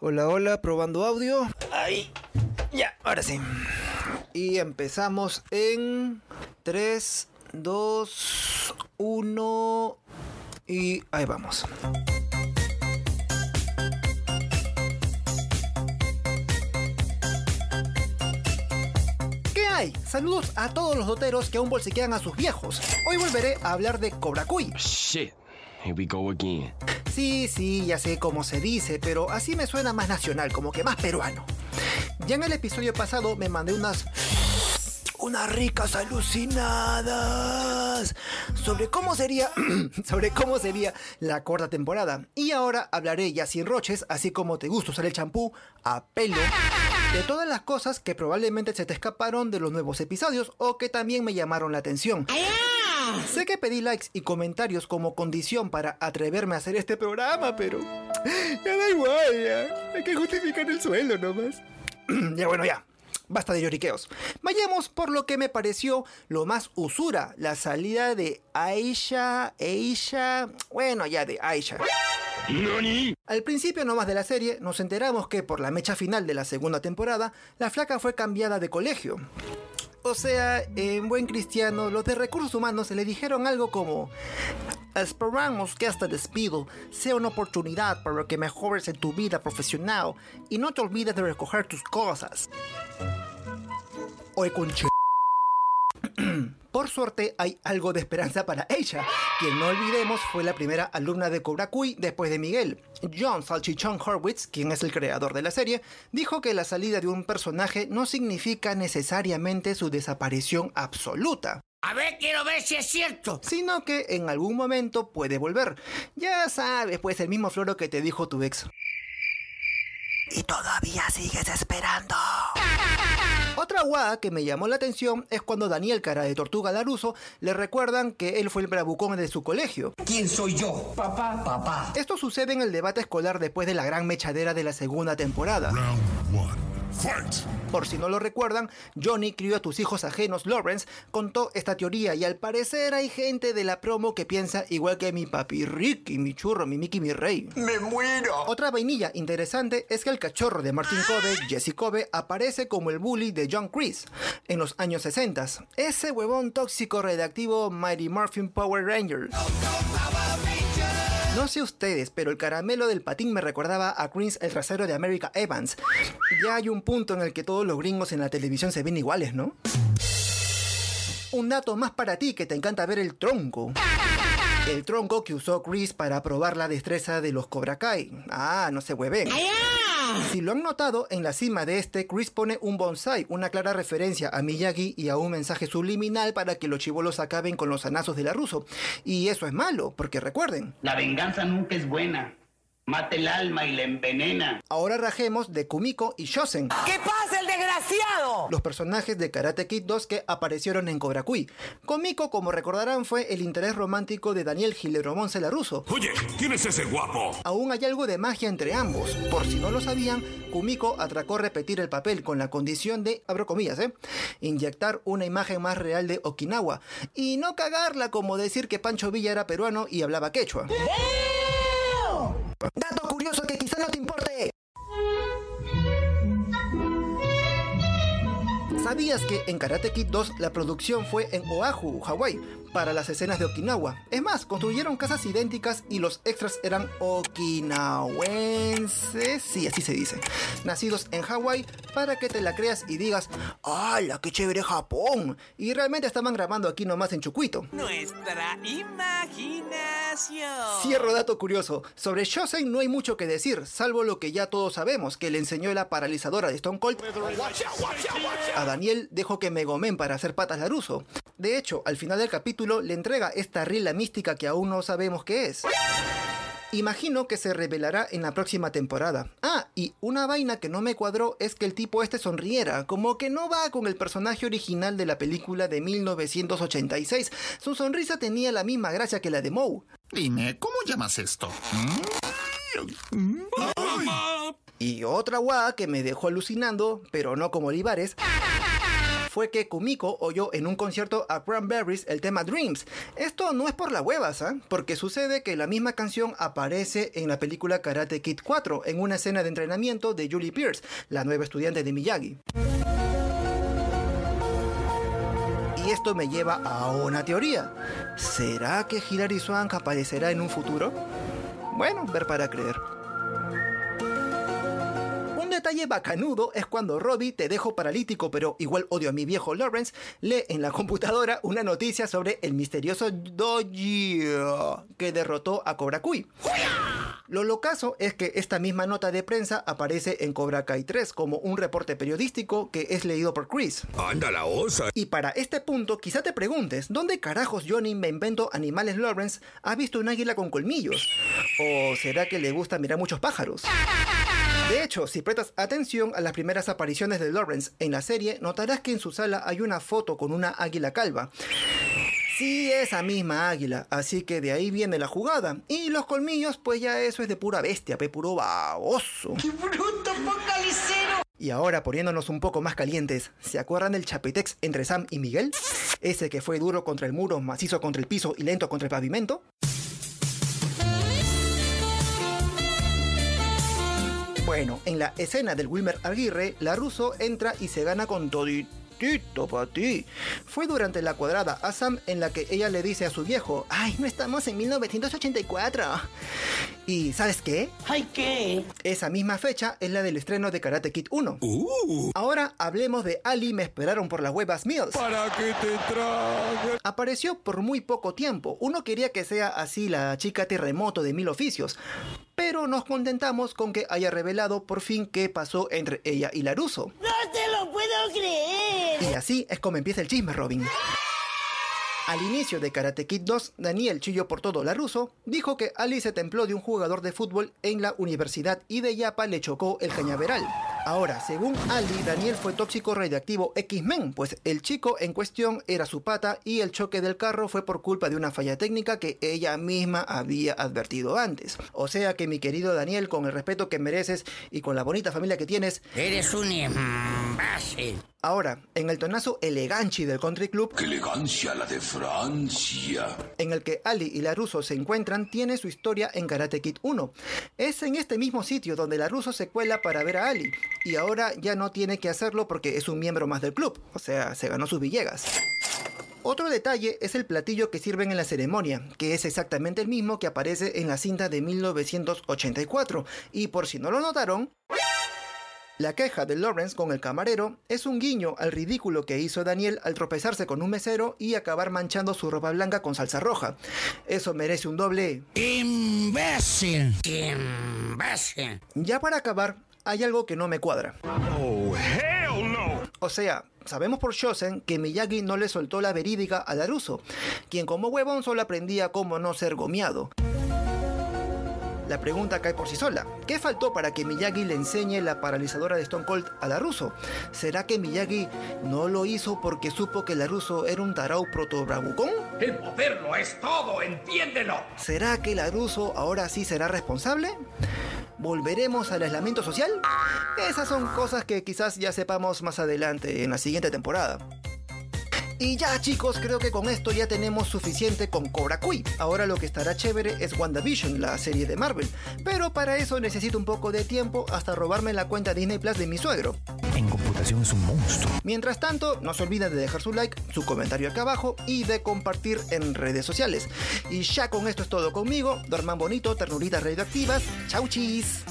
Hola, hola, probando audio. Ahí. Ya, ahora sí. Y empezamos en 3, 2, 1 y ahí vamos. ¿Qué hay? Saludos a todos los doteros que aún bolsiquean a sus viejos. Hoy volveré a hablar de Cobra Kui. Shit. Here we go again. Sí, sí, ya sé cómo se dice, pero así me suena más nacional, como que más peruano. Ya en el episodio pasado me mandé unas unas ricas alucinadas sobre cómo sería sobre cómo sería la cuarta temporada y ahora hablaré ya sin roches así como te gusta usar el champú a pelo de todas las cosas que probablemente se te escaparon de los nuevos episodios o que también me llamaron la atención sé que pedí likes y comentarios como condición para atreverme a hacer este programa pero ya da igual ya hay que justificar el sueldo nomás ya bueno ya Basta de lloriqueos. Vayamos por lo que me pareció lo más usura, la salida de Aisha, Aisha, bueno ya de Aisha. Al principio nomás de la serie nos enteramos que por la mecha final de la segunda temporada, la flaca fue cambiada de colegio. O sea, en buen cristiano, los de recursos humanos le dijeron algo como, esperamos que este despido sea una oportunidad para que mejores en tu vida profesional y no te olvides de recoger tus cosas. Oye, conche. Por suerte hay algo de esperanza para ella, quien no olvidemos fue la primera alumna de Cobra Kui después de Miguel. John Salchichon Horwitz, quien es el creador de la serie, dijo que la salida de un personaje no significa necesariamente su desaparición absoluta. A ver, quiero ver si es cierto. Sino que en algún momento puede volver. Ya sabes, pues el mismo floro que te dijo tu ex. Y todavía sigues esperando. Otra guada que me llamó la atención es cuando Daniel, cara de Tortuga Laruso, le recuerdan que él fue el bravucón de su colegio. ¿Quién soy yo? Papá. Papá. Esto sucede en el debate escolar después de la gran mechadera de la segunda temporada. Por si no lo recuerdan, Johnny crió a tus hijos ajenos, Lawrence, contó esta teoría y al parecer hay gente de la promo que piensa igual que mi papi Ricky, mi churro, mi Mickey, mi rey. ¡Me muero! Otra vainilla interesante es que el cachorro de Martin Kobe, Jesse Kobe, aparece como el bully de John Chris en los años 60. Ese huevón tóxico redactivo Mighty Morphin Power Ranger. No sé ustedes, pero el caramelo del patín me recordaba a Chris el trasero de America Evans. Ya hay un punto en el que todos los gringos en la televisión se ven iguales, ¿no? Un dato más para ti que te encanta ver el tronco. El tronco que usó Chris para probar la destreza de los Cobra Kai. Ah, no se hueven. Si lo han notado, en la cima de este, Chris pone un bonsai, una clara referencia a Miyagi y a un mensaje subliminal para que los chivolos acaben con los anazos de la ruso. Y eso es malo, porque recuerden. La venganza nunca es buena. Mata el alma y la envenena. Ahora rajemos de Kumiko y Shosen. ¿Qué pasa, desgraciado? Los personajes de Karate Kid 2 que aparecieron en Cobra Kui. Kumiko, como recordarán, fue el interés romántico de Daniel Gileromón Laruso. Oye, ¿quién es ese guapo? Aún hay algo de magia entre ambos. Por si no lo sabían, Kumiko atracó repetir el papel con la condición de, abro comillas, ¿eh? inyectar una imagen más real de Okinawa y no cagarla como decir que Pancho Villa era peruano y hablaba quechua. Dato curioso que quizá no te importe. ¿Sabías que en Karate Kid 2 la producción fue en Oahu, Hawái, para las escenas de Okinawa? Es más, construyeron casas idénticas y los extras eran okinawenses, sí, así se dice, nacidos en Hawái para que te la creas y digas, ¡hala, qué chévere Japón! Y realmente estaban grabando aquí nomás en Chucuito. Nuestra imaginación. Cierro dato curioso, sobre Shosen no hay mucho que decir, salvo lo que ya todos sabemos, que le enseñó la paralizadora de Stone Cold a Daniel dejó que Megomen para hacer patas Laruso. De hecho, al final del capítulo le entrega esta rila mística que aún no sabemos qué es. Imagino que se revelará en la próxima temporada. Ah, y una vaina que no me cuadró es que el tipo este sonriera, como que no va con el personaje original de la película de 1986. Su sonrisa tenía la misma gracia que la de Moe. Dime, ¿cómo llamas esto? ¿Mm? Y otra guada que me dejó alucinando, pero no como Olivares, fue que Kumiko oyó en un concierto a Cranberries el tema Dreams. Esto no es por la huevas, ¿ah? porque sucede que la misma canción aparece en la película Karate Kid 4, en una escena de entrenamiento de Julie Pierce, la nueva estudiante de Miyagi. Y esto me lleva a una teoría. ¿Será que Hilary Swank aparecerá en un futuro? Bueno, ver para creer. Bacanudo es cuando Robbie, te dejo paralítico pero igual odio a mi viejo Lawrence, lee en la computadora una noticia sobre el misterioso Doji que derrotó a Cobra Kui. Lo locazo es que esta misma nota de prensa aparece en Cobra Kai 3 como un reporte periodístico que es leído por Chris. Anda la osa. Y para este punto, quizá te preguntes, ¿dónde carajos Johnny me invento animales Lawrence ha visto un águila con colmillos? ¿O será que le gusta mirar muchos pájaros? De hecho, si prestas atención a las primeras apariciones de Lawrence en la serie, notarás que en su sala hay una foto con una águila calva. Sí, esa misma águila, así que de ahí viene la jugada. Y los colmillos, pues ya eso es de pura bestia, pe puro baboso. ¡Qué bruto, focalicero! Y ahora poniéndonos un poco más calientes, ¿se acuerdan del chapitex entre Sam y Miguel? Ese que fue duro contra el muro, macizo contra el piso y lento contra el pavimento. Bueno, en la escena del Wilmer Aguirre, la ruso entra y se gana con toditito para ti. Fue durante la cuadrada a Sam en la que ella le dice a su viejo, ay, no estamos en 1984. ¿Y sabes qué? ¿Ay qué? Esa misma fecha es la del estreno de Karate Kid 1. Uh, Ahora hablemos de Ali Me Esperaron por las Huevas Mills. ¿Para qué te traje? Apareció por muy poco tiempo. Uno quería que sea así la chica terremoto de mil oficios. Pero nos contentamos con que haya revelado por fin qué pasó entre ella y Laruso. ¡No te lo puedo creer! Y así es como empieza el chisme, Robin. Al inicio de Karate Kid 2, Daniel Chillo por todo Laruso dijo que Ali se templó de un jugador de fútbol en la universidad y de Yapa le chocó el cañaveral. Ahora, según Ali, Daniel fue tóxico radioactivo X-Men, pues el chico en cuestión era su pata y el choque del carro fue por culpa de una falla técnica que ella misma había advertido antes. O sea que mi querido Daniel, con el respeto que mereces y con la bonita familia que tienes, Eres un imbécil. ahora, en el tonazo eleganchi del country club, ¡Qué elegancia la de Francia! en el que Ali y Laruso se encuentran tiene su historia en Karate Kid 1. Es en este mismo sitio donde Laruso se cuela para ver a Ali, y ahora ya no tiene que hacerlo porque es un miembro más del club, o sea, se ganó sus villegas. Otro detalle es el platillo que sirven en la ceremonia, que es exactamente el mismo que aparece en la cinta de 1984, y por si no lo notaron, la queja de Lawrence con el camarero es un guiño al ridículo que hizo Daniel al tropezarse con un mesero y acabar manchando su ropa blanca con salsa roja. Eso merece un doble. ¡Imbécil! ¡Imbécil! Ya para acabar, hay algo que no me cuadra. ¡Oh, hell no! O sea, sabemos por Shosen que Miyagi no le soltó la verídica a Laruso, quien como huevón solo aprendía cómo no ser gomeado. La pregunta cae por sí sola. ¿Qué faltó para que Miyagi le enseñe la paralizadora de Stone Cold a Laruso? ¿Será que Miyagi no lo hizo porque supo que Laruso era un tarao proto-bravucón? El poder lo es todo, entiéndelo. ¿Será que Laruso ahora sí será responsable? ¿Volveremos al aislamiento social? Esas son cosas que quizás ya sepamos más adelante en la siguiente temporada. Y ya chicos, creo que con esto ya tenemos suficiente con Cobra Kui. Ahora lo que estará chévere es WandaVision, la serie de Marvel. Pero para eso necesito un poco de tiempo hasta robarme la cuenta Disney Plus de mi suegro. En computación es un monstruo. Mientras tanto, no se olviden de dejar su like, su comentario acá abajo y de compartir en redes sociales. Y ya con esto es todo conmigo. Duerman bonito, ternuritas radioactivas. Chau chis.